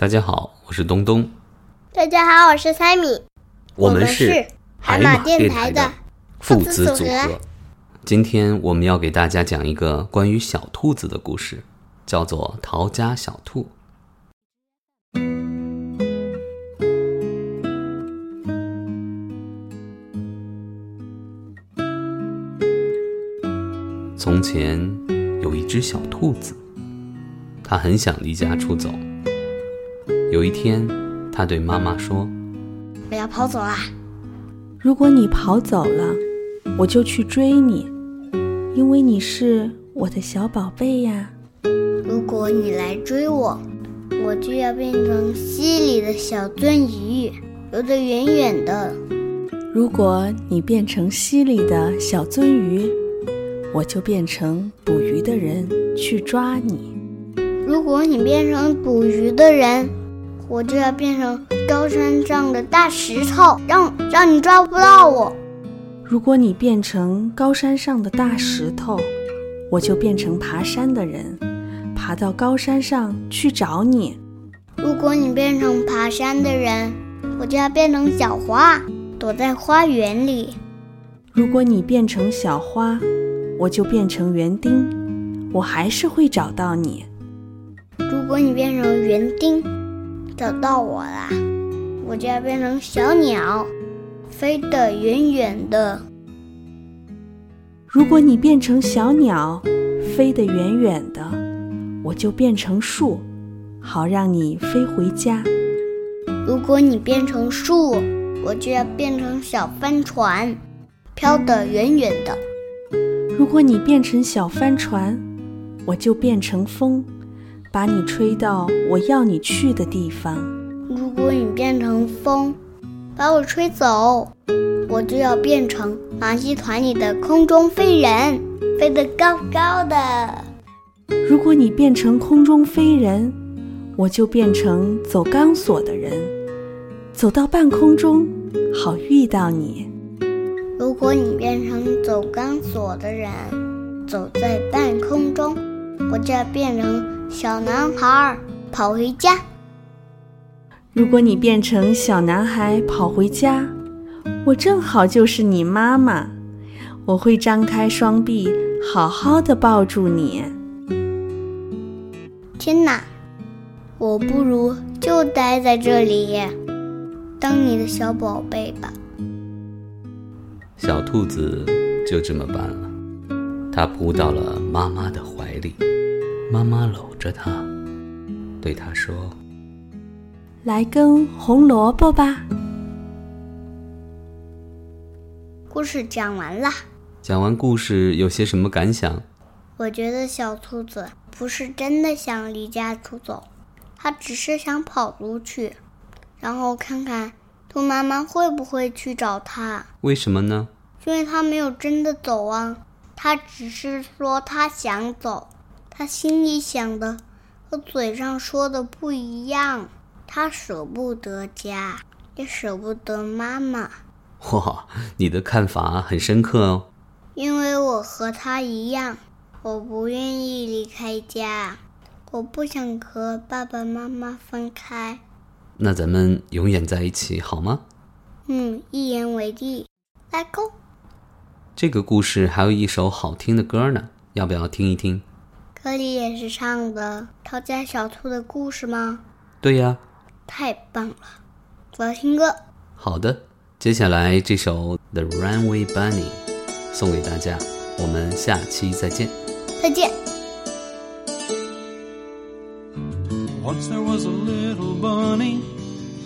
大家好，我是东东。大家好，我是三米。我们是海马电台的父子组合。今天我们要给大家讲一个关于小兔子的故事，叫做《逃家小兔》。从前有一只小兔子，它很想离家出走。有一天，他对妈妈说：“我要跑走啦！如果你跑走了，我就去追你，因为你是我的小宝贝呀。如果你来追我，我就要变成溪里的小鳟鱼，游得远远的。如果你变成溪里的小鳟鱼，我就变成捕鱼的人去抓你。如果你变成捕鱼的人，我就要变成高山上的大石头，让让你抓不到我。如果你变成高山上的大石头，我就变成爬山的人，爬到高山上去找你。如果你变成爬山的人，我就要变成小花，躲在花园里。如果你变成小花，我就变成园丁，我还是会找到你。如果你变成园丁，找到我啦，我就要变成小鸟，飞得远远的。如果你变成小鸟，飞得远远的，我就变成树，好让你飞回家。如果你变成树，我就要变成小帆船，飘得远远的。如果你变成小帆船，我就变成风，把你吹到我要你去的地方。如果你变成风，把我吹走，我就要变成马戏团里的空中飞人，飞得高高的。如果你变成空中飞人，我就变成走钢索的人，走到半空中，好遇到你。如果你变成走钢索的人，走在半空中，我就要变成小男孩，跑回家。如果你变成小男孩跑回家，我正好就是你妈妈，我会张开双臂，好好的抱住你。天哪，我不如就待在这里，当你的小宝贝吧。小兔子就这么办了，它扑到了妈妈的怀里，妈妈搂着它，对它说。来根红萝卜吧。故事讲完了。讲完故事有些什么感想？我觉得小兔子不是真的想离家出走，它只是想跑出去，然后看看兔妈妈会不会去找它。为什么呢？因为它没有真的走啊，它只是说它想走，它心里想的和嘴上说的不一样。他舍不得家，也舍不得妈妈。哇，你的看法很深刻哦。因为我和他一样，我不愿意离开家，我不想和爸爸妈妈分开。那咱们永远在一起好吗？嗯，一言为定。Let go。这个故事还有一首好听的歌呢，要不要听一听？歌里也是唱的逃家小兔的故事吗？对呀。太棒了，我要听歌。好的，接下来这首《The Runaway Bunny》送给大家，我们下期再见。再见。Once there was a little bunny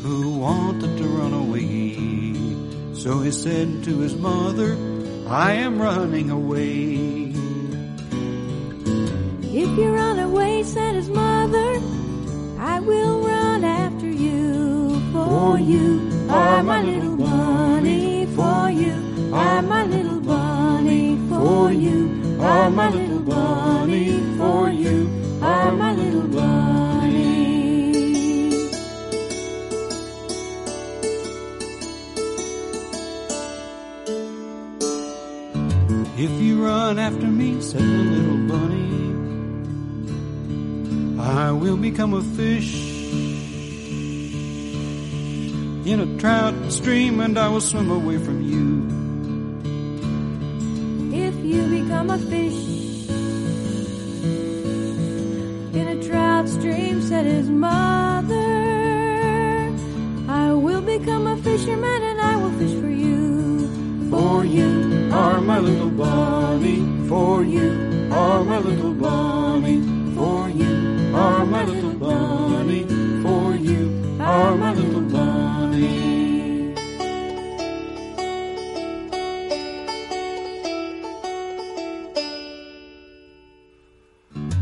who wanted to run away. So he said to his mother, I am running away. If you run away, said his mother, I will run after you. For you are my little bunny. For you are my little bunny. For you are my little bunny. For you are my little bunny. If you run after me, said the little bunny, I will become a fish in a trout stream and I will swim away from you. If you become a fish in a trout stream, said his mother, I will become a fisherman and I will fish for you. For you are my little Bonnie, for you are my little you are my little bunny, for you are my little bunny.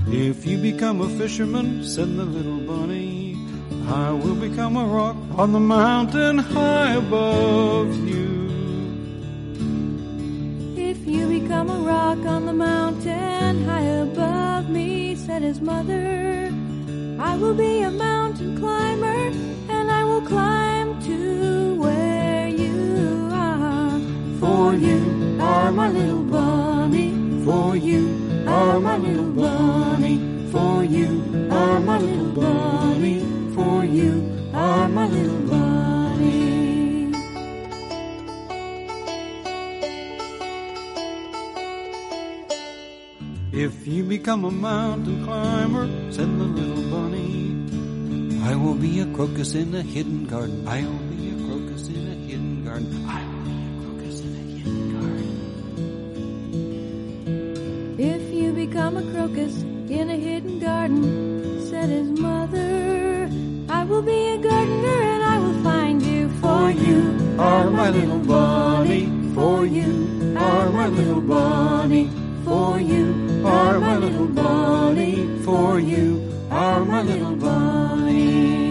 If you become a fisherman, said the little bunny, I will become a rock on the mountain high above you. If you become a rock on the mountain high above me, said his mother, I will be a mountain climber and I will climb to where you are. For you are my little bunny, for you are my little bunny, for you are my little bunny, for you are my little bunny. Become a mountain climber, said the little bunny, I will be a crocus in a hidden garden. I will be a crocus in a hidden garden. I will be a crocus in a hidden garden. If you become a crocus in a hidden garden, said his mother, I will be a gardener and I will find you. For you are my little bunny, for you are my little bunny, for you are my little bunny, for you are my little bunny.